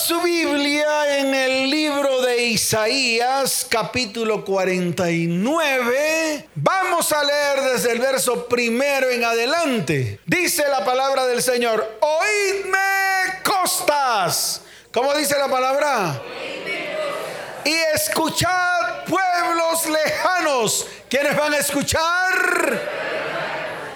su Biblia en el libro de Isaías, capítulo 49. Vamos a leer desde el verso primero en adelante. Dice la palabra del Señor, oídme costas. ¿Cómo dice la palabra? Y escuchad pueblos lejanos. ¿Quiénes van a escuchar?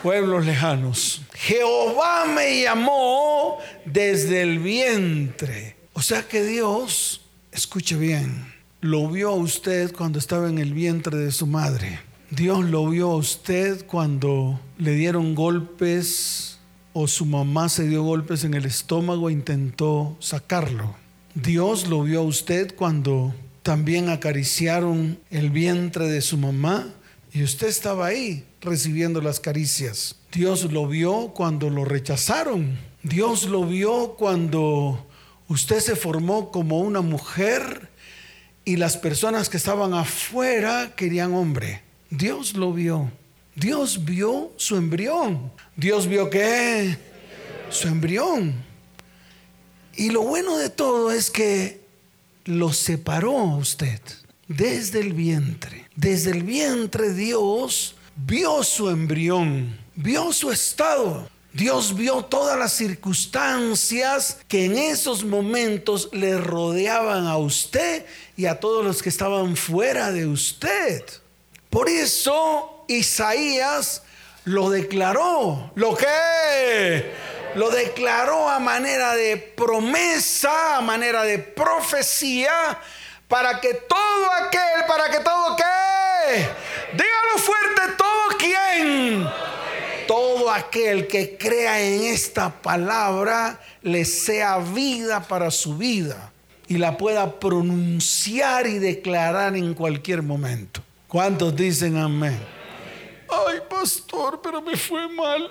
Pueblos lejanos. Jehová me llamó desde el vientre. O sea que Dios, escuche bien, lo vio a usted cuando estaba en el vientre de su madre. Dios lo vio a usted cuando le dieron golpes o su mamá se dio golpes en el estómago e intentó sacarlo. Dios lo vio a usted cuando también acariciaron el vientre de su mamá y usted estaba ahí recibiendo las caricias. Dios lo vio cuando lo rechazaron. Dios lo vio cuando usted se formó como una mujer y las personas que estaban afuera querían hombre. Dios lo vio. Dios vio su embrión. Dios vio que su embrión. Y lo bueno de todo es que lo separó a usted desde el vientre. Desde el vientre Dios vio su embrión vio su estado. Dios vio todas las circunstancias que en esos momentos le rodeaban a usted y a todos los que estaban fuera de usted. Por eso Isaías lo declaró. ¿Lo que? Lo declaró a manera de promesa, a manera de profecía, para que todo aquel, para que todo qué, dígalo fuerte, todo quien todo aquel que crea en esta palabra le sea vida para su vida y la pueda pronunciar y declarar en cualquier momento. ¿Cuántos dicen amén? Ay, pastor, pero me fue mal.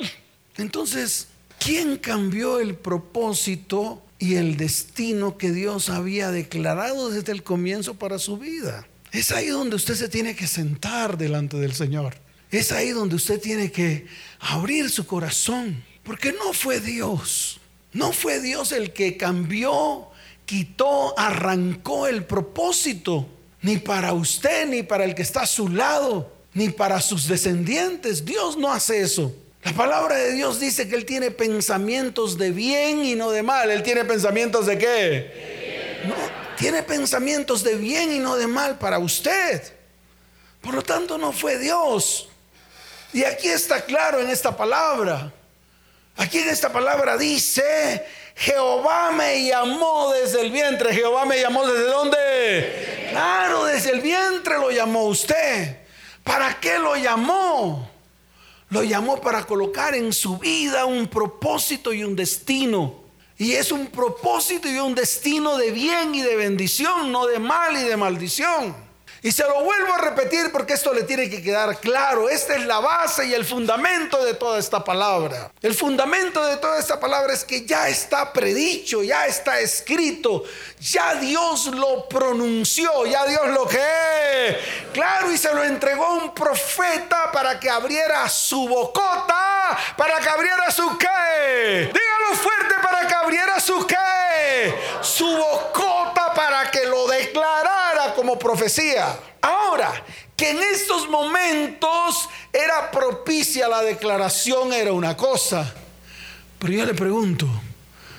Entonces, ¿quién cambió el propósito y el destino que Dios había declarado desde el comienzo para su vida? Es ahí donde usted se tiene que sentar delante del Señor. Es ahí donde usted tiene que abrir su corazón. Porque no fue Dios. No fue Dios el que cambió, quitó, arrancó el propósito. Ni para usted, ni para el que está a su lado, ni para sus descendientes. Dios no hace eso. La palabra de Dios dice que Él tiene pensamientos de bien y no de mal. Él tiene pensamientos de qué? No, tiene pensamientos de bien y no de mal para usted. Por lo tanto, no fue Dios. Y aquí está claro en esta palabra. Aquí en esta palabra dice, Jehová me llamó desde el vientre. Jehová me llamó desde dónde? Claro, desde el vientre lo llamó usted. ¿Para qué lo llamó? Lo llamó para colocar en su vida un propósito y un destino. Y es un propósito y un destino de bien y de bendición, no de mal y de maldición. Y se lo vuelvo a repetir porque esto le tiene que quedar claro. Esta es la base y el fundamento de toda esta palabra. El fundamento de toda esta palabra es que ya está predicho, ya está escrito, ya Dios lo pronunció, ya Dios lo que... Claro, y se lo entregó a un profeta para que abriera su bocota, para que abriera su qué. Dígalo fuerte para que abriera su qué. Su bocota como profecía. Ahora, que en estos momentos era propicia la declaración era una cosa. Pero yo le pregunto,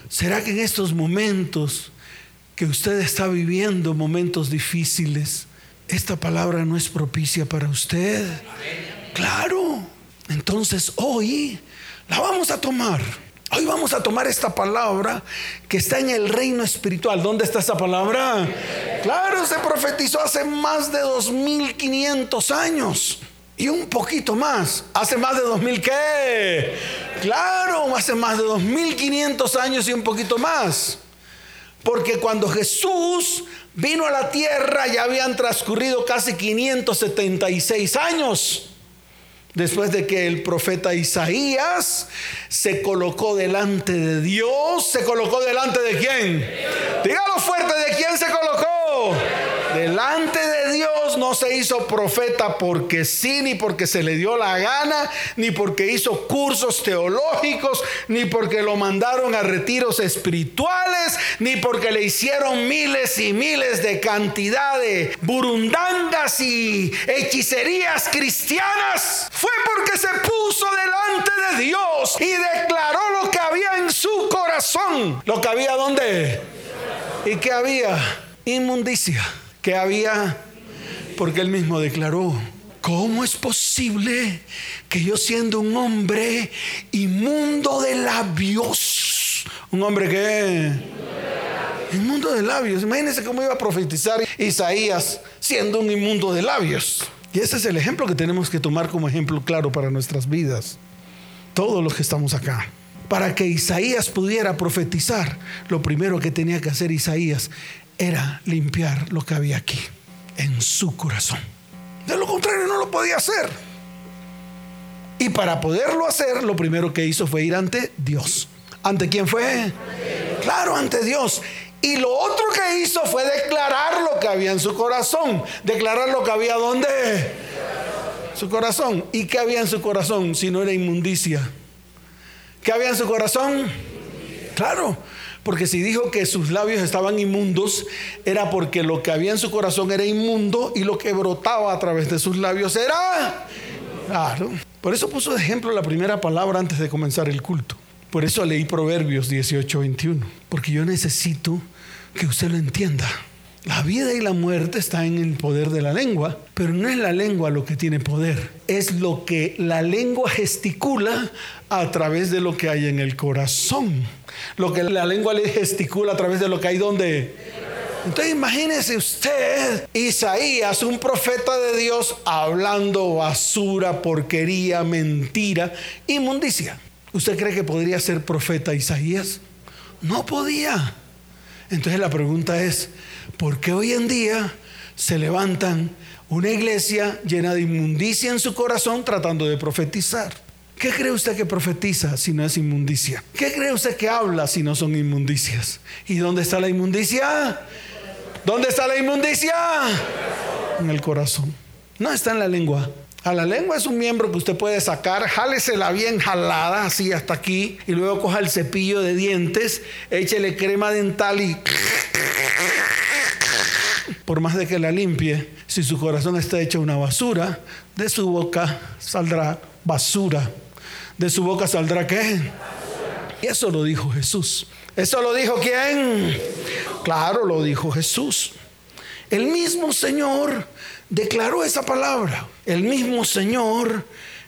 ¿será que en estos momentos que usted está viviendo momentos difíciles, esta palabra no es propicia para usted? Claro. Entonces hoy la vamos a tomar. Hoy vamos a tomar esta palabra que está en el reino espiritual. ¿Dónde está esa palabra? Claro, se profetizó hace más de 2500 años. Y un poquito más. ¿Hace más de 2000 qué? Claro, hace más de 2500 años y un poquito más. Porque cuando Jesús vino a la tierra ya habían transcurrido casi 576 años. Después de que el profeta Isaías se colocó delante de Dios, ¿se colocó delante de quién? Dígalo fuerte, ¿de quién se colocó? Delante de Dios no se hizo profeta porque sí, ni porque se le dio la gana, ni porque hizo cursos teológicos, ni porque lo mandaron a retiros espirituales, ni porque le hicieron miles y miles de cantidad de burundangas y hechicerías cristianas. Fue porque se puso delante de Dios y declaró lo que había en su corazón. Lo que había donde. Y que había inmundicia. Que había. Porque él mismo declaró. ¿Cómo es posible que yo siendo un hombre inmundo de labios, un hombre que inmundo de labios, imagínense cómo iba a profetizar Isaías siendo un inmundo de labios. Y ese es el ejemplo que tenemos que tomar como ejemplo claro para nuestras vidas, todos los que estamos acá. Para que Isaías pudiera profetizar, lo primero que tenía que hacer Isaías era limpiar lo que había aquí, en su corazón. De lo contrario, no lo podía hacer. Y para poderlo hacer, lo primero que hizo fue ir ante Dios. ¿Ante quién fue? Claro, ante Dios. Y lo otro que hizo fue declarar lo que había en su corazón. Declarar lo que había donde? Su corazón. ¿Y qué había en su corazón si no era inmundicia? ¿Qué había en su corazón? Claro, porque si dijo que sus labios estaban inmundos, era porque lo que había en su corazón era inmundo y lo que brotaba a través de sus labios era... Claro. Por eso puso de ejemplo la primera palabra antes de comenzar el culto. Por eso leí Proverbios 18, 21. Porque yo necesito que usted lo entienda. La vida y la muerte están en el poder de la lengua, pero no es la lengua lo que tiene poder, es lo que la lengua gesticula a través de lo que hay en el corazón. Lo que la lengua le gesticula a través de lo que hay donde... Entonces imagínese usted, Isaías, un profeta de Dios, hablando basura, porquería, mentira, inmundicia. ¿Usted cree que podría ser profeta Isaías? No podía. Entonces la pregunta es, ¿por qué hoy en día se levantan una iglesia llena de inmundicia en su corazón tratando de profetizar? ¿Qué cree usted que profetiza si no es inmundicia? ¿Qué cree usted que habla si no son inmundicias? ¿Y dónde está la inmundicia? ¿Dónde está la inmundicia? En el corazón. No está en la lengua. A la lengua es un miembro que usted puede sacar, jálesela bien jalada, así hasta aquí, y luego coja el cepillo de dientes, échele crema dental y por más de que la limpie, si su corazón está hecho una basura, de su boca saldrá basura. De su boca saldrá qué? Y eso lo dijo Jesús. ¿Eso lo dijo quién? Claro, lo dijo Jesús. El mismo Señor declaró esa palabra. El mismo Señor,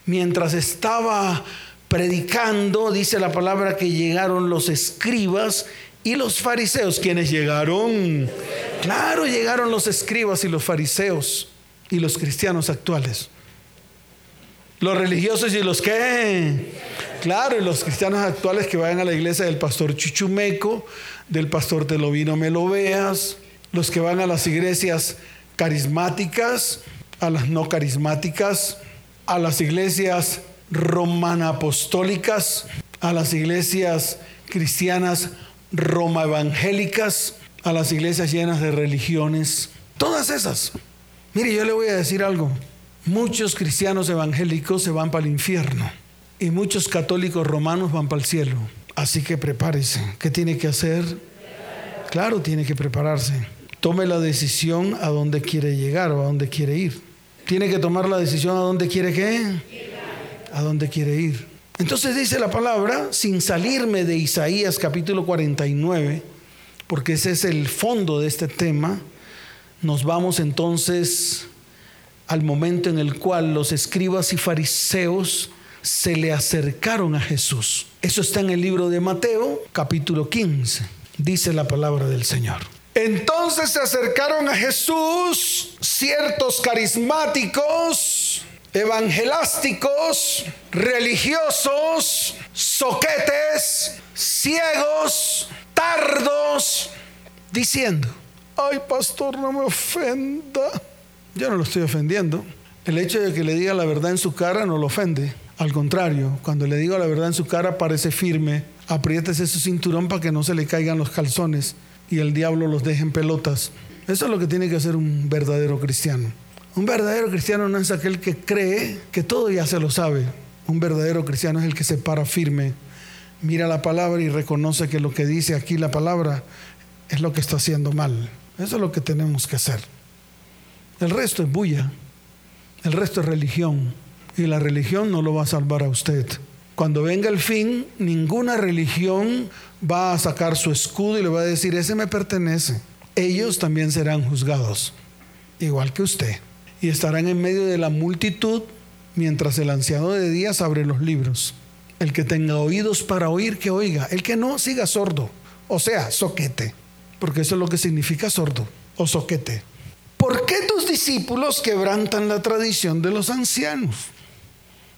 mientras estaba predicando, dice la palabra que llegaron los escribas y los fariseos. ¿Quiénes llegaron? Claro, llegaron los escribas y los fariseos y los cristianos actuales. Los religiosos y los que, claro, y los cristianos actuales que vayan a la iglesia del pastor Chuchumeco, del pastor Telovino Me lo veas, los que van a las iglesias carismáticas, a las no carismáticas, a las iglesias romana apostólicas, a las iglesias cristianas roma evangélicas, a las iglesias llenas de religiones, todas esas. Mire, yo le voy a decir algo. Muchos cristianos evangélicos se van para el infierno y muchos católicos romanos van para el cielo. Así que prepárese. ¿Qué tiene que hacer? Claro, tiene que prepararse. Tome la decisión a dónde quiere llegar o a dónde quiere ir. Tiene que tomar la decisión a dónde quiere qué? A dónde quiere ir. Entonces dice la palabra, sin salirme de Isaías capítulo 49, porque ese es el fondo de este tema, nos vamos entonces al momento en el cual los escribas y fariseos se le acercaron a Jesús. Eso está en el libro de Mateo, capítulo 15. Dice la palabra del Señor. Entonces se acercaron a Jesús ciertos carismáticos, evangelásticos, religiosos, soquetes, ciegos, tardos, diciendo, ay pastor, no me ofenda yo no lo estoy ofendiendo. El hecho de que le diga la verdad en su cara no lo ofende. Al contrario, cuando le digo la verdad en su cara parece firme. Apriétese su cinturón para que no se le caigan los calzones y el diablo los deje en pelotas. Eso es lo que tiene que hacer un verdadero cristiano. Un verdadero cristiano no es aquel que cree que todo ya se lo sabe. Un verdadero cristiano es el que se para firme, mira la palabra y reconoce que lo que dice aquí la palabra es lo que está haciendo mal. Eso es lo que tenemos que hacer. El resto es bulla, el resto es religión y la religión no lo va a salvar a usted. Cuando venga el fin, ninguna religión va a sacar su escudo y le va a decir, ese me pertenece. Ellos también serán juzgados, igual que usted y estarán en medio de la multitud mientras el anciano de días abre los libros. El que tenga oídos para oír, que oiga. El que no, siga sordo. O sea, soquete. Porque eso es lo que significa sordo o soquete. ¿Por qué tus discípulos quebrantan la tradición de los ancianos?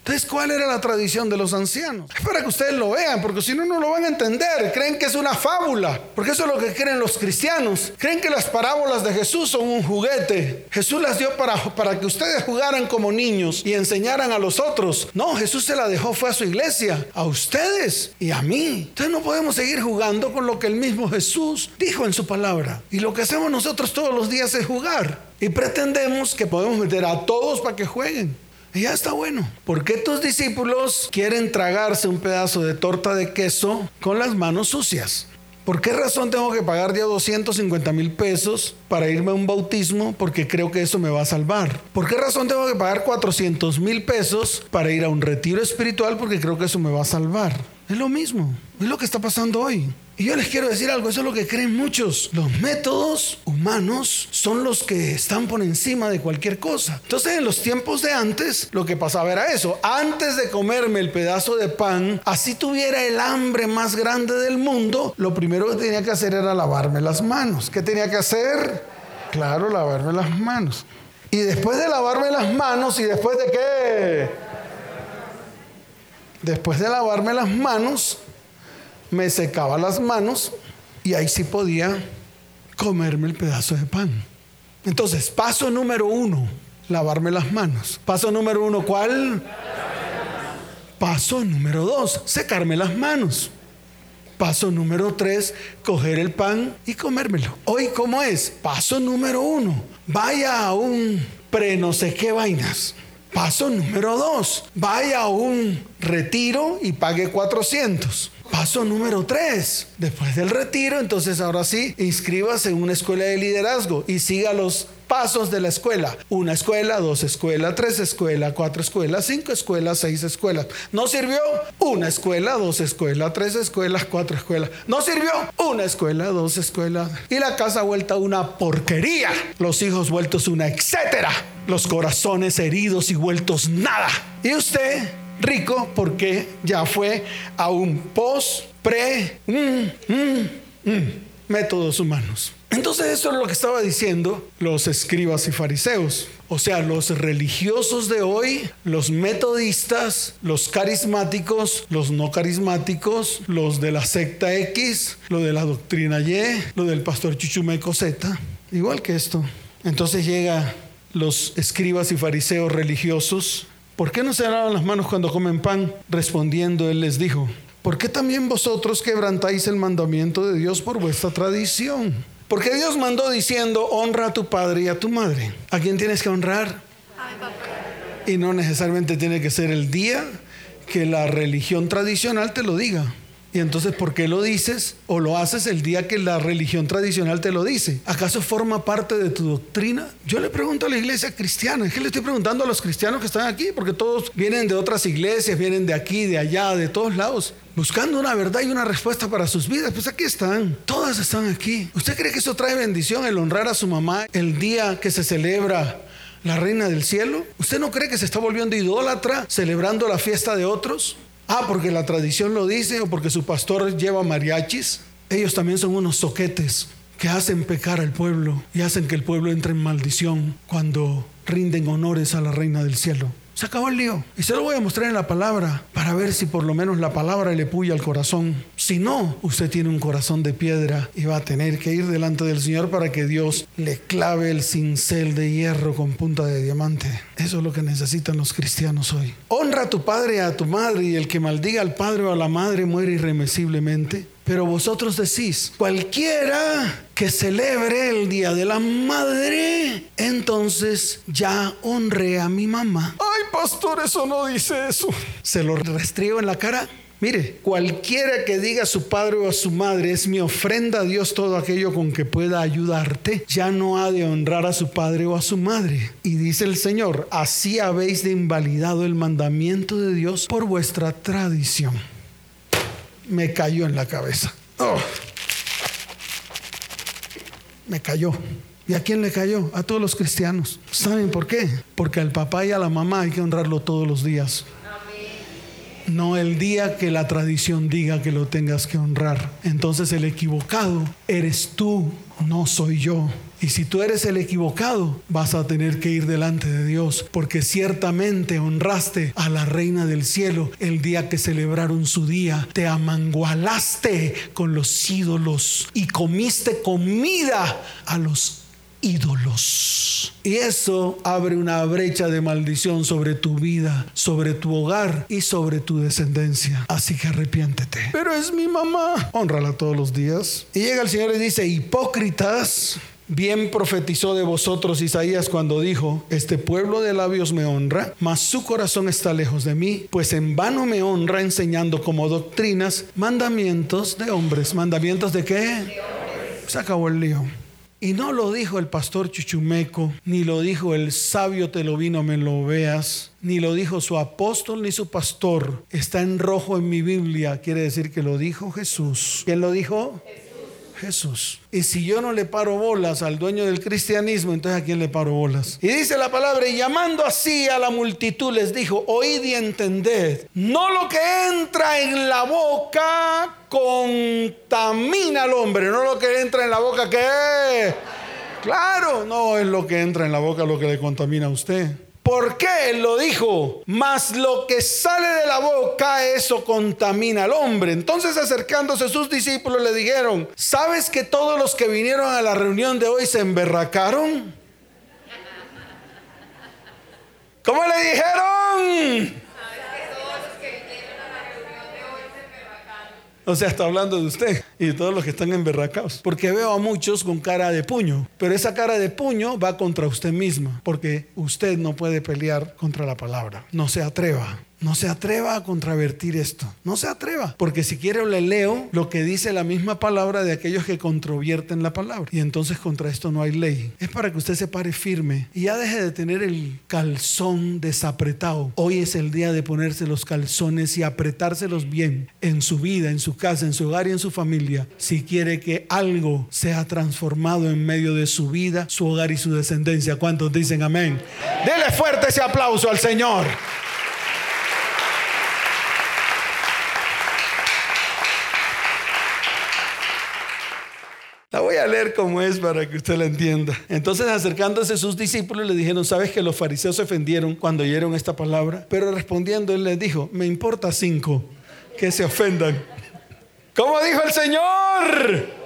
Entonces, ¿cuál era la tradición de los ancianos? Es para que ustedes lo vean, porque si no, no lo van a entender. Creen que es una fábula, porque eso es lo que creen los cristianos. Creen que las parábolas de Jesús son un juguete. Jesús las dio para, para que ustedes jugaran como niños y enseñaran a los otros. No, Jesús se la dejó, fue a su iglesia, a ustedes y a mí. Entonces no podemos seguir jugando con lo que el mismo Jesús dijo en su palabra. Y lo que hacemos nosotros todos los días es jugar. Y pretendemos que podemos meter a todos para que jueguen. Y ya está bueno. ¿Por qué tus discípulos quieren tragarse un pedazo de torta de queso con las manos sucias? ¿Por qué razón tengo que pagar ya 250 mil pesos para irme a un bautismo? Porque creo que eso me va a salvar. ¿Por qué razón tengo que pagar 400 mil pesos para ir a un retiro espiritual? Porque creo que eso me va a salvar. Es lo mismo. Es lo que está pasando hoy. Y yo les quiero decir algo, eso es lo que creen muchos. Los métodos humanos son los que están por encima de cualquier cosa. Entonces en los tiempos de antes lo que pasaba era eso. Antes de comerme el pedazo de pan, así tuviera el hambre más grande del mundo, lo primero que tenía que hacer era lavarme las manos. ¿Qué tenía que hacer? Claro, lavarme las manos. Y después de lavarme las manos y después de qué? Después de lavarme las manos, me secaba las manos y ahí sí podía comerme el pedazo de pan. Entonces, paso número uno, lavarme las manos. Paso número uno, ¿cuál? Paso número dos, secarme las manos. Paso número tres, coger el pan y comérmelo. Hoy, ¿cómo es? Paso número uno, vaya a un pre no sé qué vainas. Paso número dos, vaya a un retiro y pague 400. Paso número tres, después del retiro, entonces ahora sí, inscríbase en una escuela de liderazgo y siga los pasos de la escuela. Una escuela, dos escuelas, tres escuelas, cuatro escuelas, cinco escuelas, seis escuelas. ¿No sirvió? Una escuela, dos escuelas, tres escuelas, cuatro escuelas. ¿No sirvió? Una escuela, dos escuelas. Y la casa vuelta una porquería. Los hijos vueltos una etcétera. Los corazones heridos y vueltos nada. ¿Y usted? Rico porque ya fue a un post, pre, mm, mm, mm, métodos humanos. Entonces eso es lo que estaba diciendo los escribas y fariseos. O sea, los religiosos de hoy, los metodistas, los carismáticos, los no carismáticos, los de la secta X, lo de la doctrina Y, lo del pastor Chichumeco Z, igual que esto. Entonces llega los escribas y fariseos religiosos ¿Por qué no se lavan las manos cuando comen pan? Respondiendo, él les dijo, ¿por qué también vosotros quebrantáis el mandamiento de Dios por vuestra tradición? Porque Dios mandó diciendo, honra a tu padre y a tu madre. ¿A quién tienes que honrar? Y no necesariamente tiene que ser el día que la religión tradicional te lo diga. Y entonces, ¿por qué lo dices o lo haces el día que la religión tradicional te lo dice? ¿Acaso forma parte de tu doctrina? Yo le pregunto a la iglesia cristiana, que le estoy preguntando a los cristianos que están aquí, porque todos vienen de otras iglesias, vienen de aquí, de allá, de todos lados, buscando una verdad y una respuesta para sus vidas. Pues aquí están, todas están aquí. ¿Usted cree que eso trae bendición el honrar a su mamá el día que se celebra la reina del cielo? ¿Usted no cree que se está volviendo idólatra celebrando la fiesta de otros? Ah, porque la tradición lo dice o porque su pastor lleva mariachis. Ellos también son unos soquetes que hacen pecar al pueblo y hacen que el pueblo entre en maldición cuando rinden honores a la reina del cielo. Se acabó el lío. Y se lo voy a mostrar en la palabra para ver si por lo menos la palabra le puya al corazón. Si no, usted tiene un corazón de piedra y va a tener que ir delante del Señor para que Dios le clave el cincel de hierro con punta de diamante. Eso es lo que necesitan los cristianos hoy. Honra a tu padre y a tu madre y el que maldiga al padre o a la madre muere irremisiblemente. Pero vosotros decís, cualquiera que celebre el Día de la Madre, entonces ya honré a mi mamá. Ay, pastor, eso no dice eso. Se lo restriego en la cara. Mire, cualquiera que diga a su padre o a su madre es mi ofrenda a Dios todo aquello con que pueda ayudarte, ya no ha de honrar a su padre o a su madre. Y dice el Señor, así habéis de invalidado el mandamiento de Dios por vuestra tradición. Me cayó en la cabeza. Oh. Me cayó. ¿Y a quién le cayó? A todos los cristianos. ¿Saben por qué? Porque al papá y a la mamá hay que honrarlo todos los días no el día que la tradición diga que lo tengas que honrar. Entonces el equivocado eres tú, no soy yo. Y si tú eres el equivocado, vas a tener que ir delante de Dios, porque ciertamente honraste a la reina del cielo el día que celebraron su día, te amangualaste con los ídolos y comiste comida a los ídolos. Y eso abre una brecha de maldición sobre tu vida, sobre tu hogar y sobre tu descendencia. Así que arrepiéntete. Pero es mi mamá. Honrala todos los días. Y llega el Señor y dice, hipócritas. Bien profetizó de vosotros Isaías cuando dijo, este pueblo de labios me honra, mas su corazón está lejos de mí, pues en vano me honra enseñando como doctrinas mandamientos de hombres. ¿Mandamientos de qué? Se acabó el lío. Y no lo dijo el pastor Chuchumeco, ni lo dijo el sabio te lo vino me lo veas, ni lo dijo su apóstol ni su pastor. Está en rojo en mi Biblia, quiere decir que lo dijo Jesús. ¿Quién lo dijo? Jesús. Y si yo no le paro bolas al dueño del cristianismo, entonces a quién le paro bolas. Y dice la palabra, y llamando así a la multitud les dijo, oíd y entended, no lo que entra en la boca contamina al hombre, no lo que entra en la boca que... Claro, no es lo que entra en la boca lo que le contamina a usted. ¿Por qué él lo dijo? Mas lo que sale de la boca, eso contamina al hombre. Entonces acercándose sus discípulos le dijeron, ¿sabes que todos los que vinieron a la reunión de hoy se emberracaron? ¿Cómo le dijeron? O sea, está hablando de usted y de todos los que están emberracados. Porque veo a muchos con cara de puño. Pero esa cara de puño va contra usted misma. Porque usted no puede pelear contra la palabra. No se atreva. No se atreva a contravertir esto. No se atreva. Porque si quiere le leo lo que dice la misma palabra de aquellos que controvierten la palabra. Y entonces contra esto no hay ley. Es para que usted se pare firme y ya deje de tener el calzón desapretado. Hoy es el día de ponerse los calzones y apretárselos bien en su vida, en su casa, en su hogar y en su familia. Si quiere que algo sea transformado en medio de su vida, su hogar y su descendencia. ¿Cuántos dicen amén? Dele fuerte ese aplauso al Señor. A leer como es para que usted la entienda. Entonces acercándose sus discípulos le dijeron, ¿sabes que los fariseos se ofendieron cuando oyeron esta palabra? Pero respondiendo él les dijo, me importa cinco que se ofendan. ¿Cómo dijo el Señor?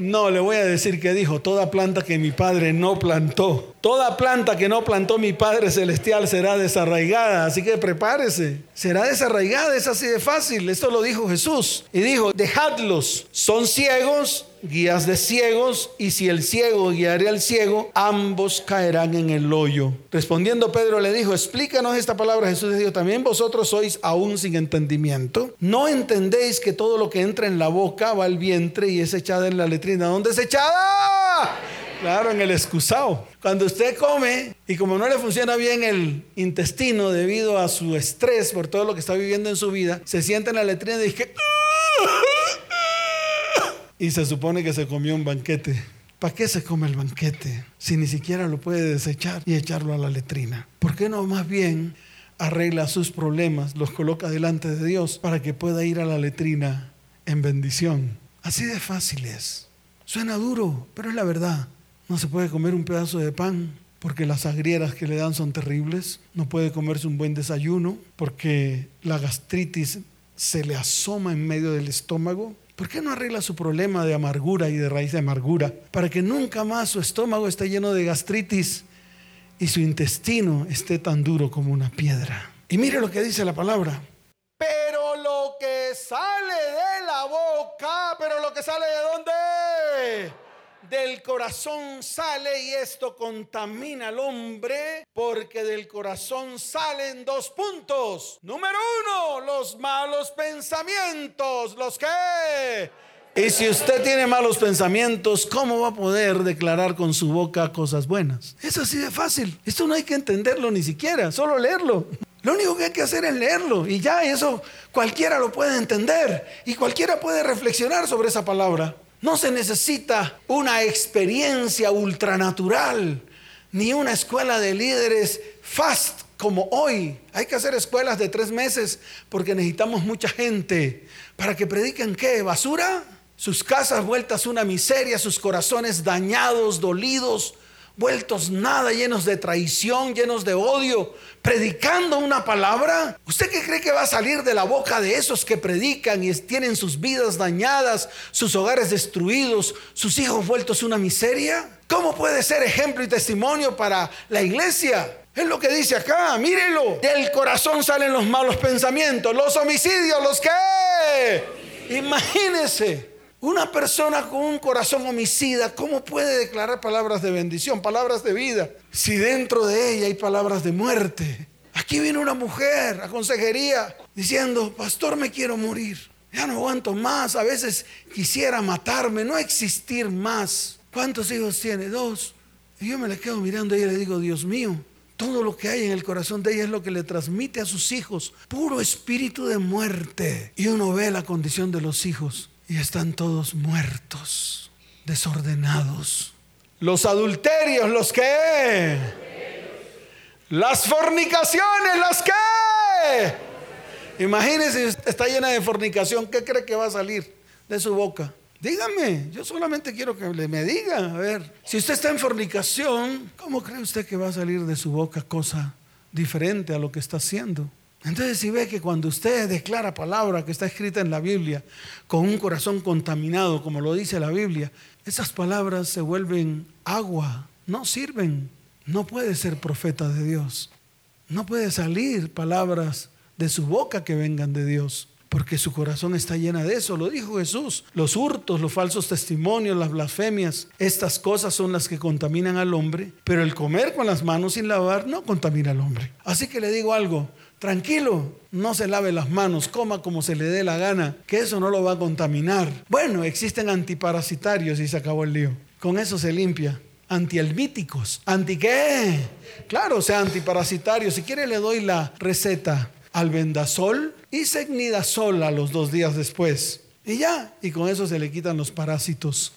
No, le voy a decir que dijo, toda planta que mi padre no plantó, toda planta que no plantó mi Padre Celestial será desarraigada, así que prepárese, será desarraigada, es así de fácil, esto lo dijo Jesús. Y dijo, dejadlos, son ciegos guías de ciegos, y si el ciego guiare al ciego, ambos caerán en el hoyo. Respondiendo Pedro le dijo, explícanos esta palabra. Jesús dijo, también vosotros sois aún sin entendimiento. No entendéis que todo lo que entra en la boca va al vientre y es echada en la letrina. ¿Dónde es echada? Claro, en el excusado. Cuando usted come y como no le funciona bien el intestino debido a su estrés por todo lo que está viviendo en su vida, se sienta en la letrina y dice, y se supone que se comió un banquete. ¿Para qué se come el banquete si ni siquiera lo puede desechar y echarlo a la letrina? ¿Por qué no más bien arregla sus problemas, los coloca delante de Dios para que pueda ir a la letrina en bendición? Así de fácil es. Suena duro, pero es la verdad. No se puede comer un pedazo de pan porque las agrieras que le dan son terribles. No puede comerse un buen desayuno porque la gastritis se le asoma en medio del estómago. ¿Por qué no arregla su problema de amargura y de raíz de amargura? Para que nunca más su estómago esté lleno de gastritis y su intestino esté tan duro como una piedra. Y mire lo que dice la palabra. Pero lo que sale de la boca, pero lo que sale de dónde? Del corazón sale y esto contamina al hombre porque del corazón salen dos puntos. Número uno, los malos pensamientos. ¿Los qué? Y si usted tiene malos pensamientos, ¿cómo va a poder declarar con su boca cosas buenas? Es así de fácil. Esto no hay que entenderlo ni siquiera, solo leerlo. Lo único que hay que hacer es leerlo y ya eso cualquiera lo puede entender y cualquiera puede reflexionar sobre esa palabra. No se necesita una experiencia ultranatural ni una escuela de líderes fast como hoy. Hay que hacer escuelas de tres meses porque necesitamos mucha gente para que prediquen qué, basura, sus casas vueltas una miseria, sus corazones dañados, dolidos, vueltos nada, llenos de traición, llenos de odio, predicando una palabra. ¿Usted qué cree que va a salir de la boca de esos que predican y tienen sus vidas dañadas, sus hogares destruidos, sus hijos vueltos una miseria? ¿Cómo puede ser ejemplo y testimonio para la iglesia? Es lo que dice acá, mírelo. Del corazón salen los malos pensamientos, los homicidios, los que... Imagínese. Una persona con un corazón homicida, ¿cómo puede declarar palabras de bendición, palabras de vida, si dentro de ella hay palabras de muerte? Aquí viene una mujer a consejería diciendo, pastor, me quiero morir. Ya no aguanto más, a veces quisiera matarme, no existir más. ¿Cuántos hijos tiene? Dos. Y yo me la quedo mirando y le digo, Dios mío, todo lo que hay en el corazón de ella es lo que le transmite a sus hijos, puro espíritu de muerte. Y uno ve la condición de los hijos y están todos muertos, desordenados. Los adulterios, los que... Las fornicaciones, las que... Imagínese, está llena de fornicación, ¿qué cree que va a salir de su boca? Dígame, yo solamente quiero que me diga, a ver, si usted está en fornicación, ¿cómo cree usted que va a salir de su boca cosa diferente a lo que está haciendo? Entonces si ve que cuando usted declara palabra que está escrita en la Biblia con un corazón contaminado, como lo dice la Biblia, esas palabras se vuelven agua, no sirven. No puede ser profeta de Dios. No puede salir palabras de su boca que vengan de Dios, porque su corazón está llena de eso. Lo dijo Jesús. Los hurtos, los falsos testimonios, las blasfemias, estas cosas son las que contaminan al hombre, pero el comer con las manos sin lavar no contamina al hombre. Así que le digo algo, Tranquilo, no se lave las manos, coma como se le dé la gana, que eso no lo va a contaminar. Bueno, existen antiparasitarios y se acabó el lío. Con eso se limpia. Antielvíticos. ¿Anti qué? Claro, o sea, antiparasitarios. Si quiere le doy la receta. Albendazol y secnidazol a los dos días después. Y ya, y con eso se le quitan los parásitos.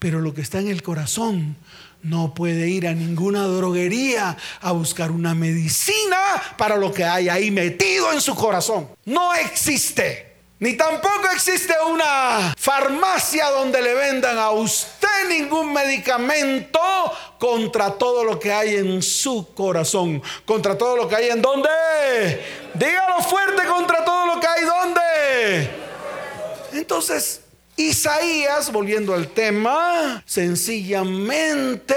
Pero lo que está en el corazón no puede ir a ninguna droguería a buscar una medicina para lo que hay ahí metido en su corazón. No existe. Ni tampoco existe una farmacia donde le vendan a usted ningún medicamento contra todo lo que hay en su corazón. Contra todo lo que hay en dónde. Dígalo fuerte contra todo lo que hay donde. Entonces, Isaías, volviendo al tema, sencillamente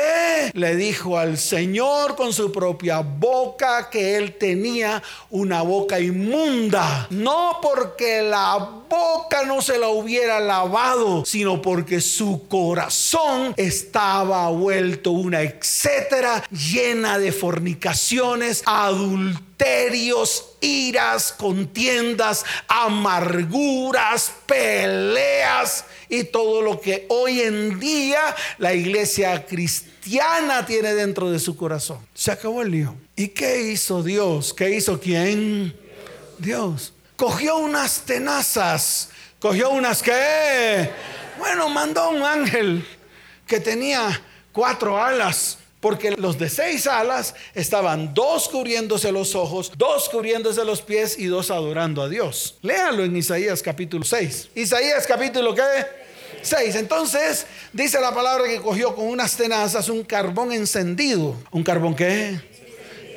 le dijo al Señor con su propia boca que él tenía una boca inmunda. No porque la boca no se la hubiera lavado, sino porque su corazón estaba vuelto una etcétera llena de fornicaciones, adulterios iras, contiendas, amarguras, peleas y todo lo que hoy en día la iglesia cristiana tiene dentro de su corazón. Se acabó el lío. ¿Y qué hizo Dios? ¿Qué hizo quién? Dios. Cogió unas tenazas. Cogió unas que... Bueno, mandó un ángel que tenía cuatro alas porque los de seis alas estaban dos cubriéndose los ojos, dos cubriéndose los pies y dos adorando a Dios. Léalo en Isaías capítulo 6. Isaías capítulo qué? 6. Entonces dice la palabra que cogió con unas tenazas un carbón encendido. ¿Un carbón qué?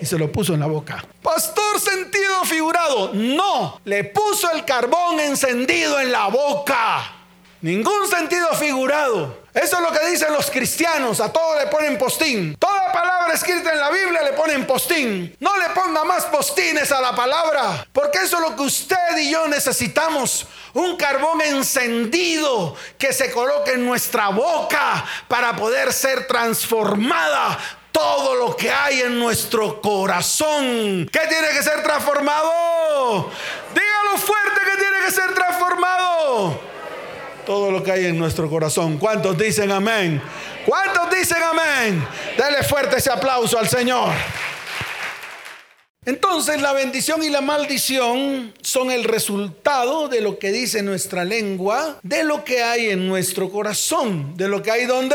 Y se lo puso en la boca. Pastor sentido figurado. No, le puso el carbón encendido en la boca. Ningún sentido figurado. Eso es lo que dicen los cristianos. A todo le ponen postín. Toda palabra escrita en la Biblia le ponen postín. No le ponga más postines a la palabra, porque eso es lo que usted y yo necesitamos. Un carbón encendido que se coloque en nuestra boca para poder ser transformada todo lo que hay en nuestro corazón. ¿Qué tiene que ser transformado? Dígalo fuerte que tiene que ser transformado. Todo lo que hay en nuestro corazón. ¿Cuántos dicen amén? ¿Cuántos dicen amén? Dele fuerte ese aplauso al Señor. Entonces la bendición y la maldición son el resultado de lo que dice nuestra lengua, de lo que hay en nuestro corazón, de lo que hay donde.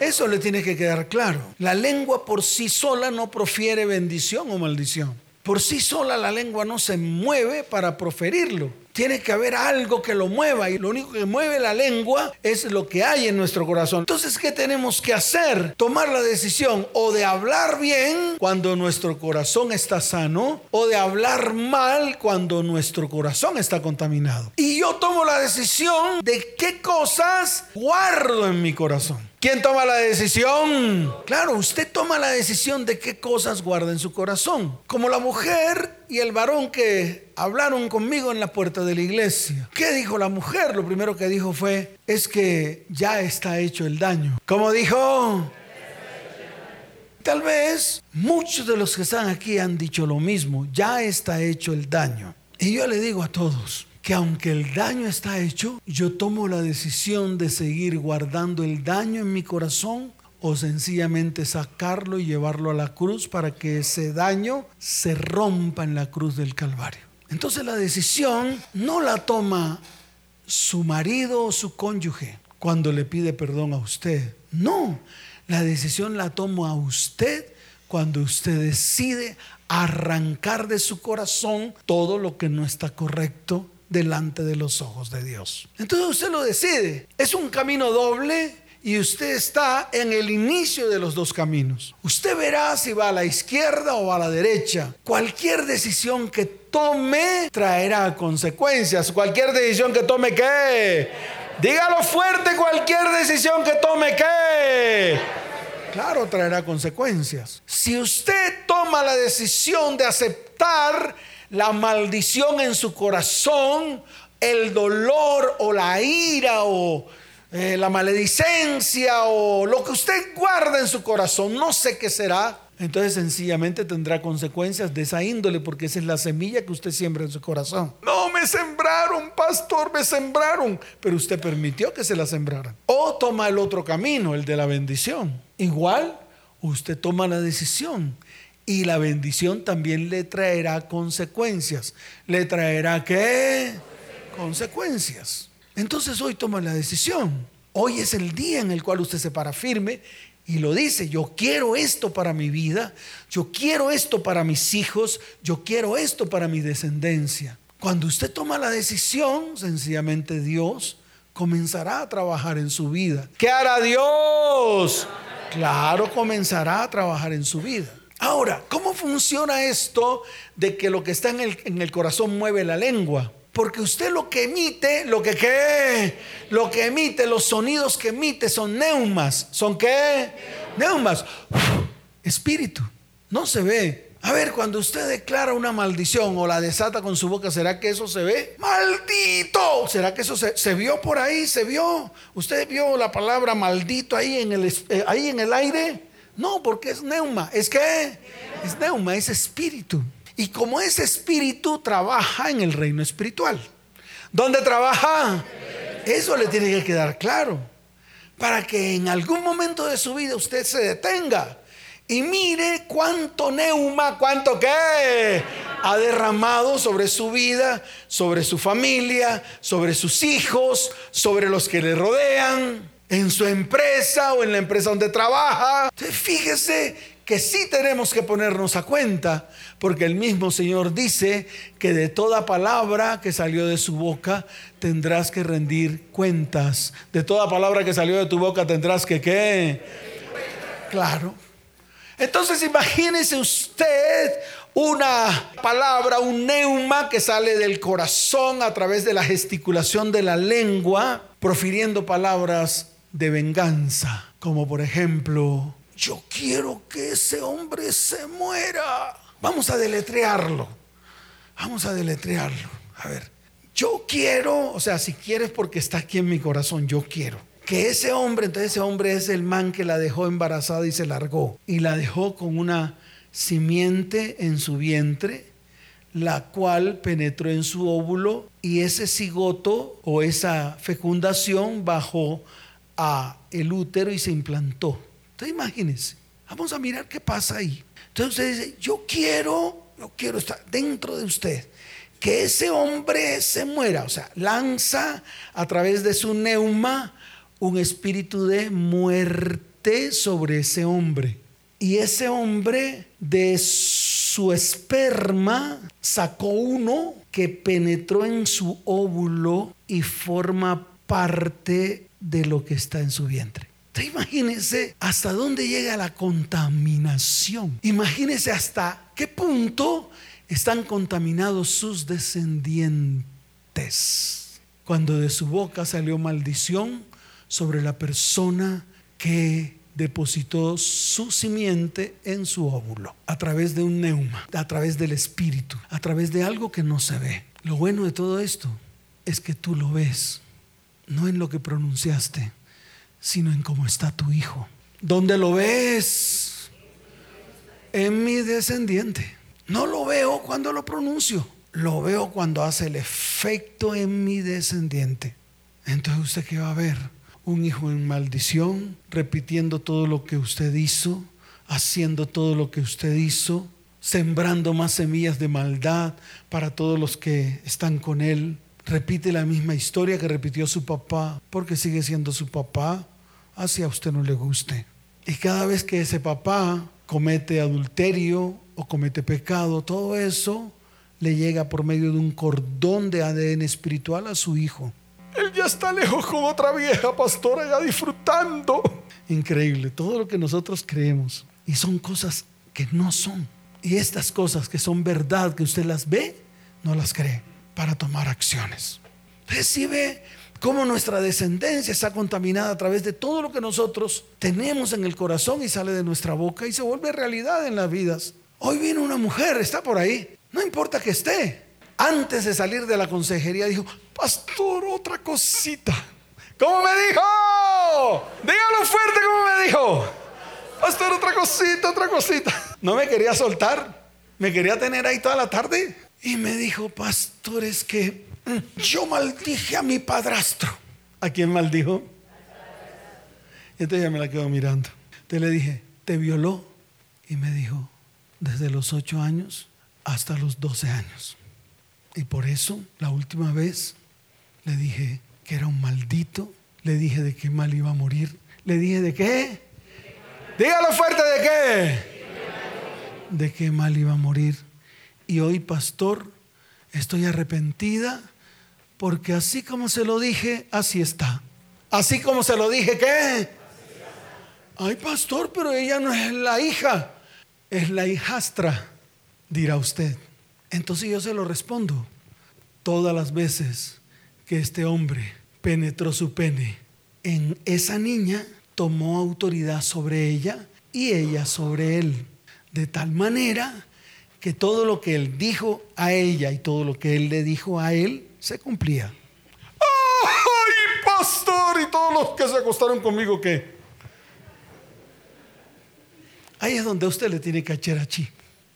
Eso le tiene que quedar claro. La lengua por sí sola no profiere bendición o maldición. Por sí sola la lengua no se mueve para proferirlo. Tiene que haber algo que lo mueva y lo único que mueve la lengua es lo que hay en nuestro corazón. Entonces, ¿qué tenemos que hacer? Tomar la decisión o de hablar bien cuando nuestro corazón está sano o de hablar mal cuando nuestro corazón está contaminado. Y yo tomo la decisión de qué cosas guardo en mi corazón. ¿Quién toma la decisión? Claro, usted toma la decisión de qué cosas guarda en su corazón. Como la mujer y el varón que hablaron conmigo en la puerta de la iglesia. ¿Qué dijo la mujer? Lo primero que dijo fue, es que ya está hecho el daño. ¿Cómo dijo? Tal vez muchos de los que están aquí han dicho lo mismo, ya está hecho el daño. Y yo le digo a todos, que aunque el daño está hecho, yo tomo la decisión de seguir guardando el daño en mi corazón o sencillamente sacarlo y llevarlo a la cruz para que ese daño se rompa en la cruz del Calvario. Entonces la decisión no la toma su marido o su cónyuge cuando le pide perdón a usted. No, la decisión la toma a usted cuando usted decide arrancar de su corazón todo lo que no está correcto delante de los ojos de Dios. Entonces usted lo decide. Es un camino doble y usted está en el inicio de los dos caminos. Usted verá si va a la izquierda o a la derecha. Cualquier decisión que tome traerá consecuencias. Cualquier decisión que tome, ¿qué? Dígalo fuerte, cualquier decisión que tome, ¿qué? Claro, traerá consecuencias. Si usted toma la decisión de aceptar la maldición en su corazón, el dolor o la ira o eh, la maledicencia o lo que usted guarda en su corazón, no sé qué será, entonces sencillamente tendrá consecuencias de esa índole porque esa es la semilla que usted siembra en su corazón. No, me sembraron, pastor, me sembraron, pero usted permitió que se la sembraran. O toma el otro camino, el de la bendición. Igual, usted toma la decisión y la bendición también le traerá consecuencias. ¿Le traerá qué? Consecuencias. Entonces hoy toma la decisión. Hoy es el día en el cual usted se para firme y lo dice, yo quiero esto para mi vida, yo quiero esto para mis hijos, yo quiero esto para mi descendencia. Cuando usted toma la decisión, sencillamente Dios comenzará a trabajar en su vida. ¿Qué hará Dios? Claro, comenzará a trabajar en su vida. Ahora, ¿cómo funciona esto de que lo que está en el, corazón mueve la lengua? Porque usted lo que emite, lo que qué, lo que emite, los sonidos que emite son neumas. ¿Son qué? Neumas. espíritu. No se ve. A ver, cuando usted declara una maldición o la desata con su boca, ¿será que eso se ve? ¡Maldito! ¿Será que eso se, vio por ahí? ¿Se vio? ¿Usted vio la palabra maldito ahí en el, eh, ahí en el aire? No, porque es neuma. ¿Es qué? Es neuma, es espíritu. Y como ese espíritu trabaja en el reino espiritual. ¿Dónde trabaja? Eso le tiene que quedar claro. Para que en algún momento de su vida usted se detenga y mire cuánto neuma, cuánto qué ha derramado sobre su vida, sobre su familia, sobre sus hijos, sobre los que le rodean en su empresa o en la empresa donde trabaja. fíjese que sí tenemos que ponernos a cuenta, porque el mismo Señor dice que de toda palabra que salió de su boca tendrás que rendir cuentas. De toda palabra que salió de tu boca tendrás que qué. Claro. Entonces imagínese usted una palabra, un neuma que sale del corazón a través de la gesticulación de la lengua, profiriendo palabras de venganza, como por ejemplo, yo quiero que ese hombre se muera. Vamos a deletrearlo. Vamos a deletrearlo. A ver, yo quiero, o sea, si quieres porque está aquí en mi corazón, yo quiero. Que ese hombre, entonces ese hombre es el man que la dejó embarazada y se largó. Y la dejó con una simiente en su vientre, la cual penetró en su óvulo y ese cigoto o esa fecundación bajó a el útero y se implantó. Entonces imagínense, vamos a mirar qué pasa ahí. Entonces usted dice, yo quiero, yo quiero estar dentro de usted que ese hombre se muera, o sea, lanza a través de su neuma un espíritu de muerte sobre ese hombre. Y ese hombre de su esperma sacó uno que penetró en su óvulo y forma parte de lo que está en su vientre. imagínese hasta dónde llega la contaminación. Imagínese hasta qué punto están contaminados sus descendientes. Cuando de su boca salió maldición sobre la persona que depositó su simiente en su óvulo, a través de un neuma, a través del espíritu, a través de algo que no se ve. Lo bueno de todo esto es que tú lo ves, no en lo que pronunciaste, sino en cómo está tu hijo. ¿Dónde lo ves? En mi descendiente. No lo veo cuando lo pronuncio, lo veo cuando hace el efecto en mi descendiente. Entonces usted qué va a ver? Un hijo en maldición, repitiendo todo lo que usted hizo, haciendo todo lo que usted hizo, sembrando más semillas de maldad para todos los que están con él. Repite la misma historia que repitió su papá, porque sigue siendo su papá, así a usted no le guste. Y cada vez que ese papá comete adulterio o comete pecado, todo eso le llega por medio de un cordón de ADN espiritual a su hijo. Él ya está lejos con otra vieja pastora, ya disfrutando. Increíble, todo lo que nosotros creemos. Y son cosas que no son. Y estas cosas que son verdad, que usted las ve, no las cree para tomar acciones. Recibe cómo nuestra descendencia está contaminada a través de todo lo que nosotros tenemos en el corazón y sale de nuestra boca y se vuelve realidad en las vidas. Hoy vino una mujer, está por ahí, no importa que esté. Antes de salir de la consejería dijo, pastor, otra cosita. ¿Cómo me dijo? Dígalo fuerte como me dijo. Pastor, otra cosita, otra cosita. No me quería soltar, me quería tener ahí toda la tarde. Y me dijo, pastor, es que yo maldije a mi padrastro. ¿A quién maldijo? Entonces ya me la quedo mirando. Entonces le dije, ¿te violó? Y me dijo, desde los ocho años hasta los doce años. Y por eso la última vez le dije que era un maldito, le dije de qué mal iba a morir, le dije de qué. Dígalo fuerte de qué. De qué mal iba a morir. Y hoy, pastor, estoy arrepentida porque así como se lo dije, así está. Así como se lo dije, ¿qué? Ay, pastor, pero ella no es la hija, es la hijastra, dirá usted. Entonces yo se lo respondo. Todas las veces que este hombre penetró su pene en esa niña, tomó autoridad sobre ella y ella sobre él. De tal manera que todo lo que él dijo a ella y todo lo que él le dijo a él, se cumplía. ¡Ay, pastor! Y todos los que se acostaron conmigo, ¿qué? Ahí es donde usted le tiene que echar chi.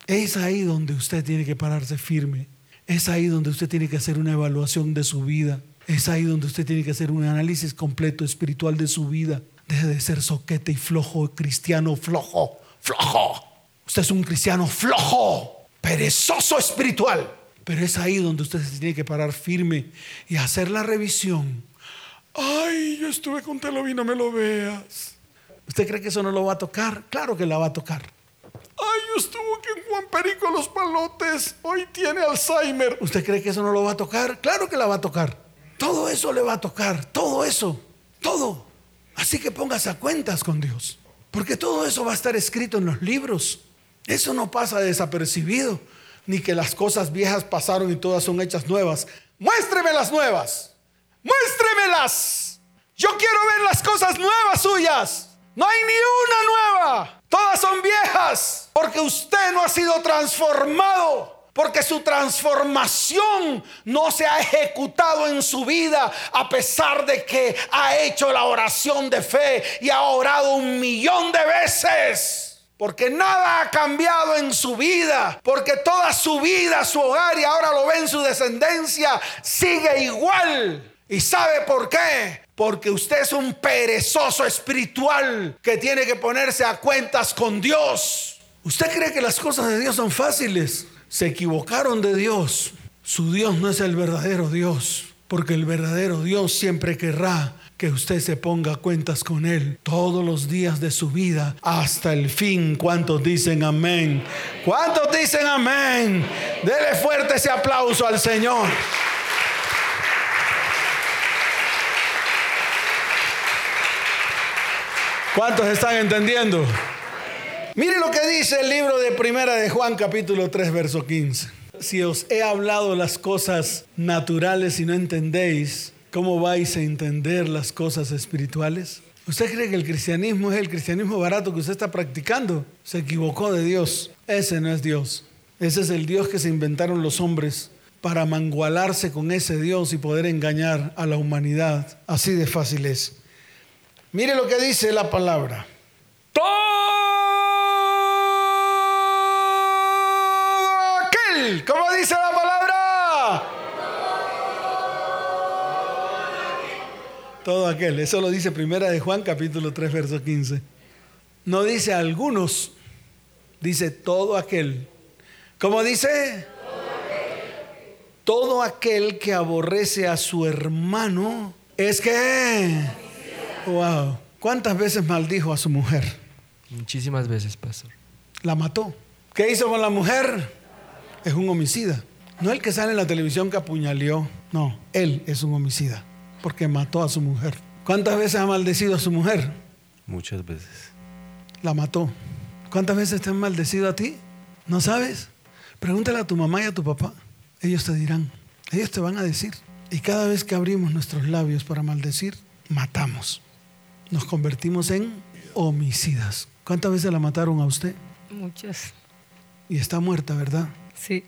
Es ahí donde usted tiene que pararse firme. Es ahí donde usted tiene que hacer una evaluación de su vida. Es ahí donde usted tiene que hacer un análisis completo espiritual de su vida. Deje de ser soquete y flojo, cristiano flojo, flojo. Usted es un cristiano flojo, perezoso espiritual. Pero es ahí donde usted se tiene que parar firme y hacer la revisión. Ay, yo estuve con Telovi, no me lo veas. ¿Usted cree que eso no lo va a tocar? Claro que la va a tocar. Ay, yo estuve aquí en Juan Perico Los Palotes, hoy tiene Alzheimer. ¿Usted cree que eso no lo va a tocar? Claro que la va a tocar. Todo eso le va a tocar, todo eso, todo. Así que póngase a cuentas con Dios, porque todo eso va a estar escrito en los libros. Eso no pasa desapercibido ni que las cosas viejas pasaron y todas son hechas nuevas. Muéstreme las nuevas. Muéstremelas. Yo quiero ver las cosas nuevas suyas. No hay ni una nueva. Todas son viejas. Porque usted no ha sido transformado porque su transformación no se ha ejecutado en su vida a pesar de que ha hecho la oración de fe y ha orado un millón de veces. Porque nada ha cambiado en su vida, porque toda su vida, su hogar y ahora lo ve en su descendencia, sigue igual. ¿Y sabe por qué? Porque usted es un perezoso espiritual que tiene que ponerse a cuentas con Dios. ¿Usted cree que las cosas de Dios son fáciles? se equivocaron de Dios. Su Dios no es el verdadero Dios, porque el verdadero Dios siempre querrá que usted se ponga cuentas con Él todos los días de su vida hasta el fin. ¿Cuántos dicen amén? ¿Cuántos dicen amén? Dele fuerte ese aplauso al Señor. ¿Cuántos están entendiendo? Mire lo que dice el libro de Primera de Juan capítulo 3 verso 15. Si os he hablado las cosas naturales y no entendéis, ¿cómo vais a entender las cosas espirituales? ¿Usted cree que el cristianismo es el cristianismo barato que usted está practicando? Se equivocó de Dios. Ese no es Dios. Ese es el Dios que se inventaron los hombres para mangualarse con ese Dios y poder engañar a la humanidad. Así de fácil es. Mire lo que dice la palabra. ¿Cómo dice la palabra? Todo aquel. Eso lo dice primera de Juan capítulo 3 verso 15. No dice algunos, dice todo aquel. ¿Cómo dice? Todo aquel que aborrece a su hermano es que... Wow. ¿Cuántas veces maldijo a su mujer? Muchísimas veces, pastor. La mató. ¿Qué hizo con la mujer? es un homicida. No el que sale en la televisión que apuñaleó, no, él es un homicida, porque mató a su mujer. ¿Cuántas veces ha maldecido a su mujer? Muchas veces. La mató. ¿Cuántas veces te han maldecido a ti? ¿No sabes? Pregúntale a tu mamá y a tu papá. Ellos te dirán, ellos te van a decir. Y cada vez que abrimos nuestros labios para maldecir, matamos. Nos convertimos en homicidas. ¿Cuántas veces la mataron a usted? Muchas. Y está muerta, ¿verdad? Sí.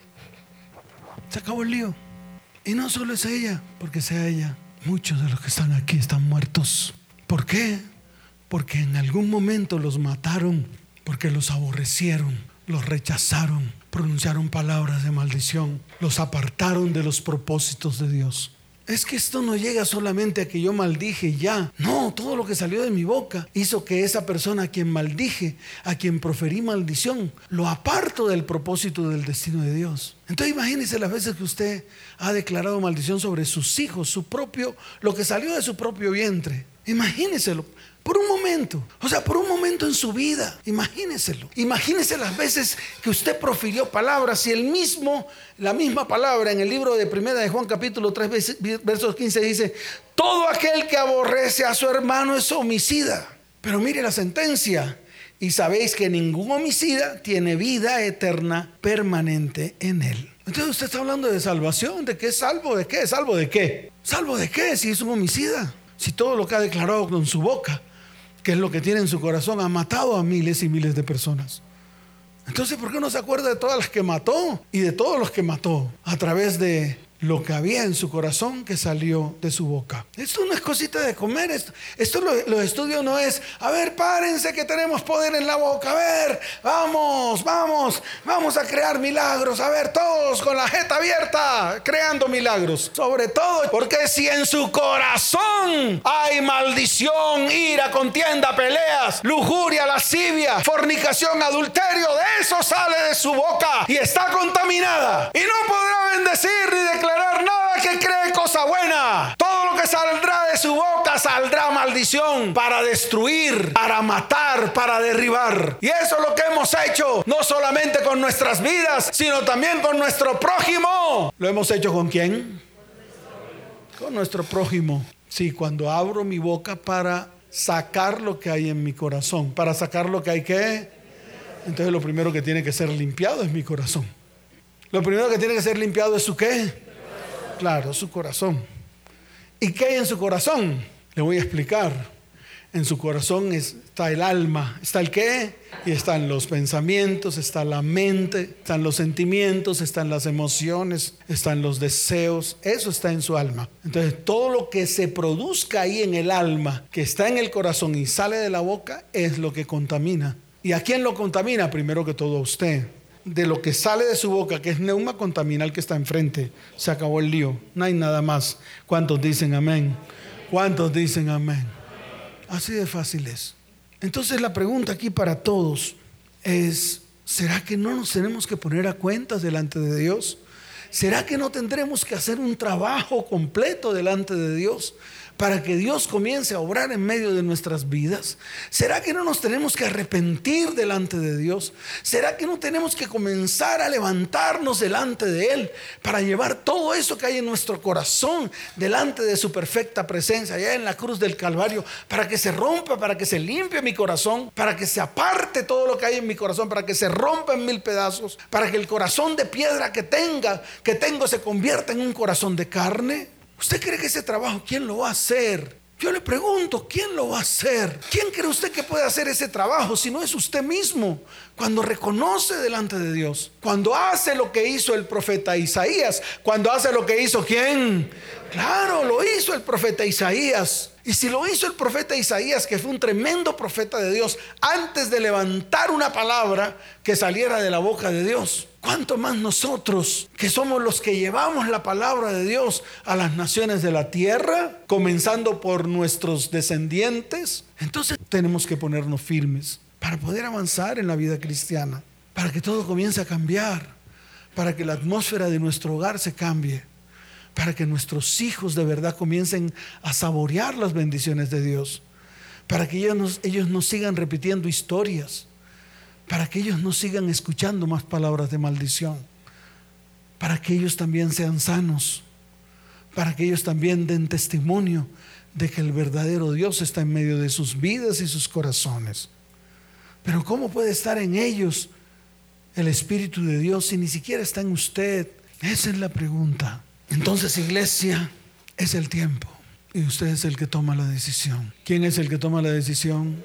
Se acabó el lío. Y no solo es ella, porque sea ella. Muchos de los que están aquí están muertos. ¿Por qué? Porque en algún momento los mataron, porque los aborrecieron, los rechazaron, pronunciaron palabras de maldición, los apartaron de los propósitos de Dios. Es que esto no llega solamente a que yo maldije ya. No, todo lo que salió de mi boca hizo que esa persona a quien maldije, a quien proferí maldición, lo aparto del propósito del destino de Dios. Entonces imagínese las veces que usted ha declarado maldición sobre sus hijos, su propio, lo que salió de su propio vientre. Imagíneselo. Por un momento, o sea, por un momento en su vida, imagíneselo. Imagínese las veces que usted profirió palabras y el mismo, la misma palabra en el libro de Primera de Juan capítulo 3 versos 15 dice, todo aquel que aborrece a su hermano es homicida. Pero mire la sentencia, y sabéis que ningún homicida tiene vida eterna permanente en él. Entonces usted está hablando de salvación, de que es salvo, de qué, salvo de qué, salvo de qué si es un homicida, si todo lo que ha declarado con su boca que es lo que tiene en su corazón, ha matado a miles y miles de personas. Entonces, ¿por qué no se acuerda de todas las que mató y de todos los que mató a través de lo que había en su corazón que salió de su boca. Esto no es cosita de comer, esto, esto lo, los estudios no es, a ver, párense que tenemos poder en la boca, a ver, vamos, vamos, vamos a crear milagros, a ver, todos con la jeta abierta, creando milagros. Sobre todo, porque si en su corazón hay maldición, ira, contienda, peleas, lujuria, lascivia, fornicación, adulterio, de eso sale de su boca y está contaminada y no podrá bendecir ni declarar nada que cree cosa buena. Todo lo que saldrá de su boca saldrá maldición para destruir, para matar, para derribar. Y eso es lo que hemos hecho, no solamente con nuestras vidas, sino también con nuestro prójimo. ¿Lo hemos hecho con quién? Con nuestro prójimo. Sí, cuando abro mi boca para sacar lo que hay en mi corazón, para sacar lo que hay que... Entonces lo primero que tiene que ser limpiado es mi corazón. Lo primero que tiene que ser limpiado es su qué? Claro, su corazón. ¿Y qué hay en su corazón? Le voy a explicar. En su corazón está el alma. ¿Está el qué? Y están los pensamientos, está la mente, están los sentimientos, están las emociones, están los deseos. Eso está en su alma. Entonces, todo lo que se produzca ahí en el alma, que está en el corazón y sale de la boca, es lo que contamina. ¿Y a quién lo contamina? Primero que todo a usted. De lo que sale de su boca, que es neuma, contamina al que está enfrente. Se acabó el lío. No hay nada más. ¿Cuántos dicen amén? ¿Cuántos dicen amén? Así de fácil es. Entonces la pregunta aquí para todos es, ¿será que no nos tenemos que poner a cuentas delante de Dios? ¿Será que no tendremos que hacer un trabajo completo delante de Dios? Para que Dios comience a obrar en medio de nuestras vidas? ¿Será que no nos tenemos que arrepentir delante de Dios? ¿Será que no tenemos que comenzar a levantarnos delante de Él para llevar todo eso que hay en nuestro corazón delante de su perfecta presencia, allá en la cruz del Calvario, para que se rompa, para que se limpie mi corazón, para que se aparte todo lo que hay en mi corazón, para que se rompa en mil pedazos, para que el corazón de piedra que tenga, que tengo, se convierta en un corazón de carne? ¿Usted cree que ese trabajo quién lo va a hacer? Yo le pregunto, ¿quién lo va a hacer? ¿Quién cree usted que puede hacer ese trabajo si no es usted mismo? Cuando reconoce delante de Dios, cuando hace lo que hizo el profeta Isaías, cuando hace lo que hizo quién? Claro, lo hizo el profeta Isaías. Y si lo hizo el profeta Isaías, que fue un tremendo profeta de Dios, antes de levantar una palabra que saliera de la boca de Dios, ¿cuánto más nosotros, que somos los que llevamos la palabra de Dios a las naciones de la tierra, comenzando por nuestros descendientes? Entonces tenemos que ponernos firmes para poder avanzar en la vida cristiana, para que todo comience a cambiar, para que la atmósfera de nuestro hogar se cambie para que nuestros hijos de verdad comiencen a saborear las bendiciones de Dios, para que ellos, ellos no sigan repitiendo historias, para que ellos no sigan escuchando más palabras de maldición, para que ellos también sean sanos, para que ellos también den testimonio de que el verdadero Dios está en medio de sus vidas y sus corazones. Pero ¿cómo puede estar en ellos el Espíritu de Dios si ni siquiera está en usted? Esa es la pregunta. Entonces, iglesia, es el tiempo. Y usted es el que toma la decisión. ¿Quién es el que toma la decisión?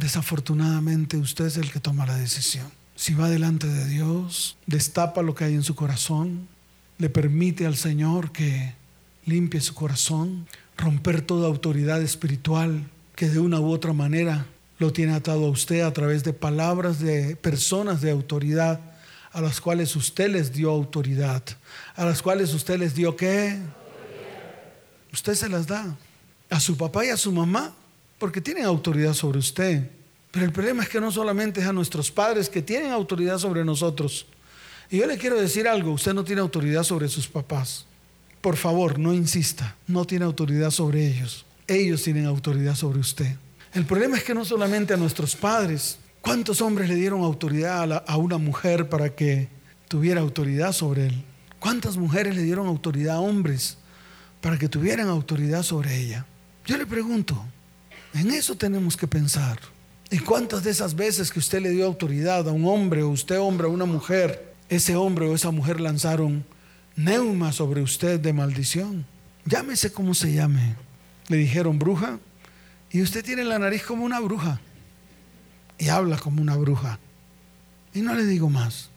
Desafortunadamente, usted es el que toma la decisión. Si va delante de Dios, destapa lo que hay en su corazón, le permite al Señor que limpie su corazón, romper toda autoridad espiritual que de una u otra manera lo tiene atado a usted a través de palabras de personas de autoridad a las cuales usted les dio autoridad, a las cuales usted les dio qué? Usted se las da a su papá y a su mamá porque tienen autoridad sobre usted. Pero el problema es que no solamente es a nuestros padres que tienen autoridad sobre nosotros. Y yo le quiero decir algo, usted no tiene autoridad sobre sus papás. Por favor, no insista, no tiene autoridad sobre ellos. Ellos tienen autoridad sobre usted. El problema es que no solamente a nuestros padres, ¿Cuántos hombres le dieron autoridad a, una mujer para que tuviera autoridad sobre él? ¿Cuántas mujeres le dieron autoridad a hombres para que tuvieran autoridad sobre ella? Yo le pregunto, en eso tenemos que pensar. ¿Y cuántas de esas veces que usted le dio autoridad a un hombre o usted hombre a una mujer, ese hombre o esa mujer lanzaron neuma sobre usted de maldición? Llámese como se llame. Le dijeron bruja y usted tiene la nariz como una bruja y habla como una bruja. Y no le digo más.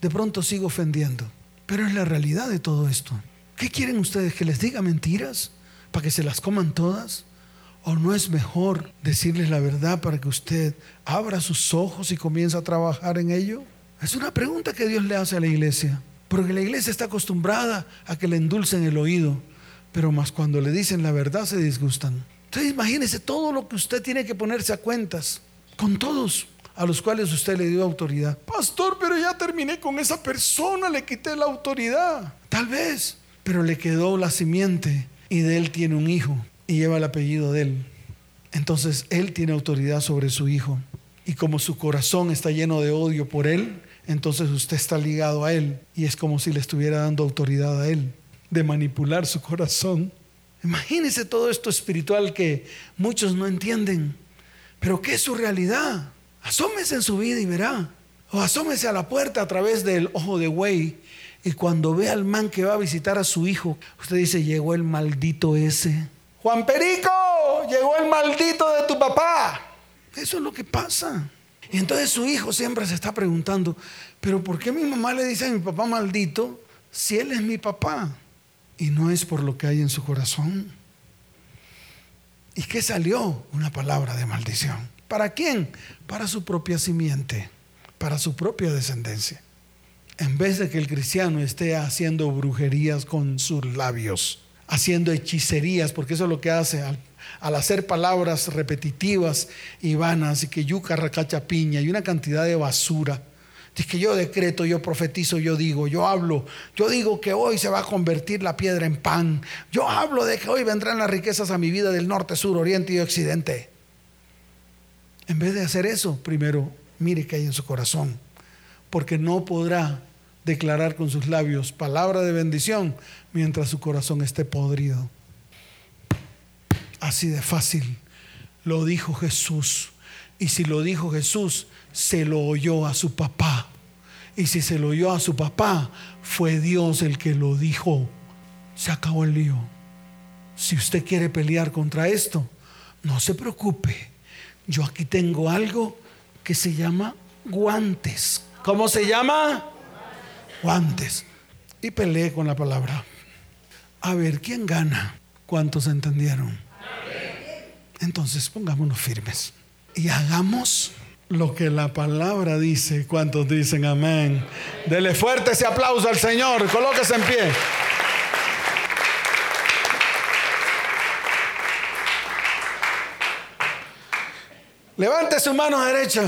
De pronto sigo ofendiendo. Pero es la realidad de todo esto. ¿Qué quieren ustedes? ¿Que les diga mentiras? ¿Para que se las coman todas? ¿O no es mejor decirles la verdad para que usted abra sus ojos y comience a trabajar en ello? Es una pregunta que Dios le hace a la iglesia. Porque la iglesia está acostumbrada a que le endulcen el oído. Pero más cuando le dicen la verdad se disgustan. Entonces imagínese todo lo que usted tiene que ponerse a cuentas con todos a los cuales usted le dio autoridad. Pastor, pero ya terminé con esa persona, le quité la autoridad. Tal vez, pero le quedó la simiente y de él tiene un hijo y lleva el apellido de él. Entonces él tiene autoridad sobre su hijo. Y como su corazón está lleno de odio por él, entonces usted está ligado a él y es como si le estuviera dando autoridad a él de manipular su corazón. Imagínese todo esto espiritual que muchos no entienden. Pero ¿qué es su realidad? Asómese en su vida y verá. O asómese a la puerta a través del ojo de güey. Y cuando ve al man que va a visitar a su hijo, usted dice, llegó el maldito ese. Juan Perico, llegó el maldito de tu papá. Eso es lo que pasa. Y entonces su hijo siempre se está preguntando, pero ¿por qué mi mamá le dice a mi papá maldito si él es mi papá? Y no es por lo que hay en su corazón. ¿Y qué salió? Una palabra de maldición. ¿Para quién? Para su propia simiente, para su propia descendencia. En vez de que el cristiano esté haciendo brujerías con sus labios, haciendo hechicerías, porque eso es lo que hace al, hacer palabras repetitivas y vanas, y que yuca, racacha, piña, y una cantidad de basura. Dice que yo decreto, yo profetizo, yo digo, yo hablo, yo digo que hoy se va a convertir la piedra en pan. Yo hablo de que hoy vendrán las riquezas a mi vida del norte, sur, oriente y occidente. En vez de hacer eso, primero mire que hay en su corazón, porque no podrá declarar con sus labios palabra de bendición mientras su corazón esté podrido. Así de fácil. Lo dijo Jesús. Y si lo dijo Jesús, se lo oyó a su papá. Y si se lo oyó a su papá, fue Dios el que lo dijo. Se acabó el lío. Si usted quiere pelear contra esto, no se preocupe. Yo aquí tengo algo que se llama guantes. ¿Cómo se llama? Guantes. Y peleé con la palabra. A ver, ¿quién gana? ¿Cuántos entendieron? Entonces pongámonos firmes y hagamos lo que la palabra dice. ¿Cuántos dicen amén? Dele fuerte ese aplauso al Señor. Colóquese en pie. Levante su mano derecha.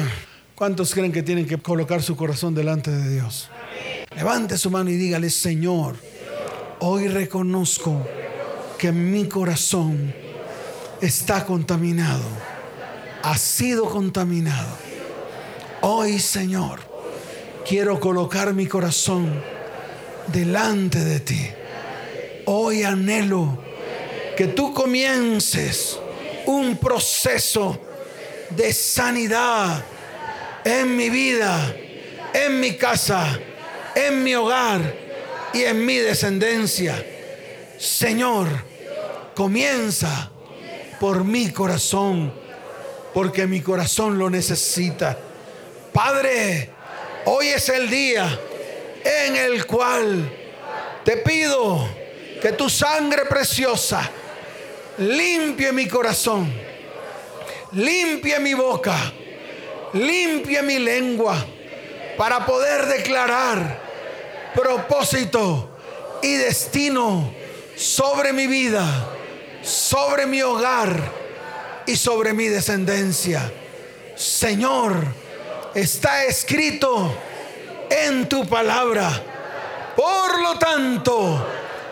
¿Cuántos creen que tienen que colocar su corazón delante de Dios? Levante su mano y dígale, Señor, hoy reconozco que mi corazón está contaminado, ha sido contaminado Hoy, Señor, quiero colocar mi corazón delante de ti. Hoy anhelo que tú comiences un proceso de sanidad en mi vida, en mi casa, en mi hogar y en mi descendencia. Señor, comienza por mi corazón, porque mi corazón lo necesita. Padre, hoy es el día en el cual te pido que tu sangre preciosa limpie mi corazón, limpie mi boca, limpie mi lengua para poder declarar propósito y destino sobre mi vida, sobre mi hogar y sobre mi descendencia. Señor, está escrito en tu palabra. Por lo tanto,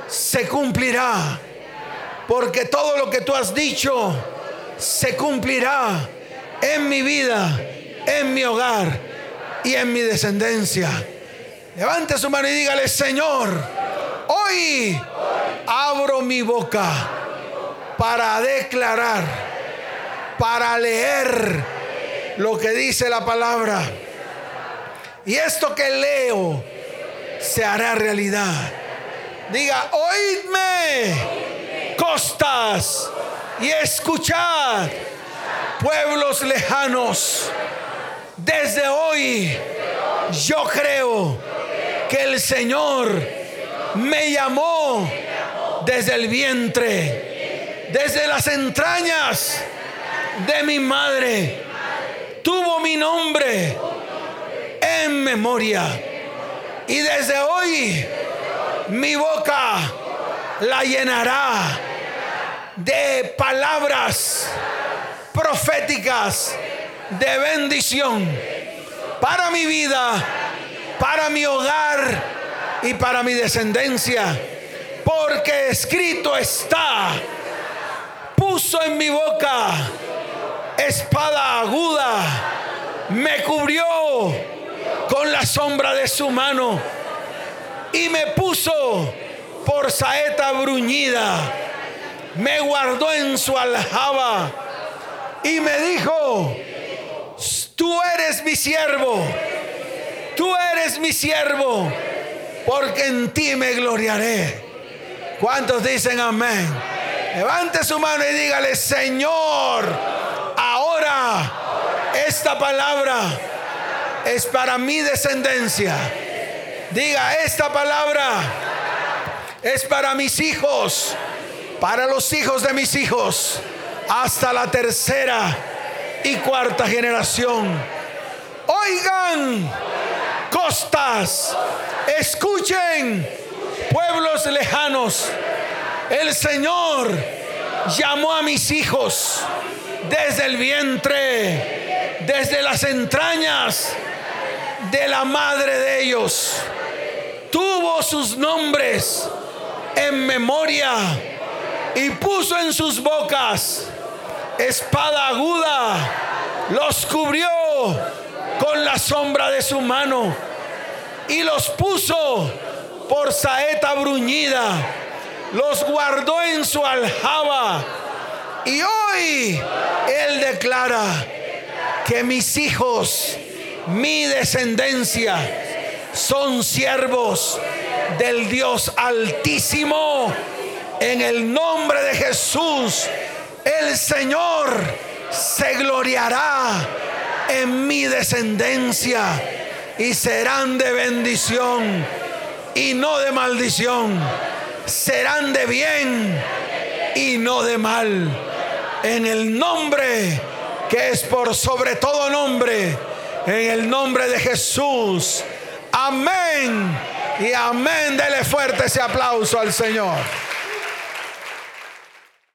se cumplirá. Porque todo lo que tú has dicho se cumplirá en mi vida, en mi hogar y en mi descendencia. Levante su mano y dígale, Señor, hoy abro mi boca para declarar, para leer lo que dice la palabra. Y esto que leo se hará realidad. Diga, oídme, costas, y escuchad, pueblos lejanos. Desde hoy yo creo que el Señor me llamó desde el vientre, desde las entrañas de mi madre tuvo mi nombre en memoria. Y desde hoy mi boca la llenará de palabras proféticas de bendición para mi vida, para mi hogar y para mi descendencia. Porque escrito está, puso en mi boca espada aguda, me cubrió con la sombra de su mano y me puso por saeta bruñida, me guardó en su aljaba y me dijo, tú eres mi siervo, tú eres mi siervo, porque en ti me gloriaré. ¿Cuántos dicen amén? Levante su mano y dígale, Señor, ahora esta palabra es para mi descendencia. Diga, esta palabra es para mis hijos, para los hijos de mis hijos, hasta la tercera y cuarta generación. Oigan, costas, escuchen, pueblos lejanos, el Señor llamó a mis hijos desde el vientre, desde las entrañas de la madre de ellos. Tuvo sus nombres en memoria y puso en sus bocas espada aguda, los cubrió con la sombra de su mano y los puso por saeta bruñida, los guardó en su aljaba. Y hoy Él declara que mis hijos, mi descendencia, son siervos del Dios altísimo. En el nombre de Jesús, el Señor se gloriará en mi descendencia y serán de bendición y no de maldición. Serán de bien y no de mal. En el nombre que es por sobre todo nombre, en el nombre de Jesús. Amén. Y amén. Dele fuerte ese aplauso al Señor.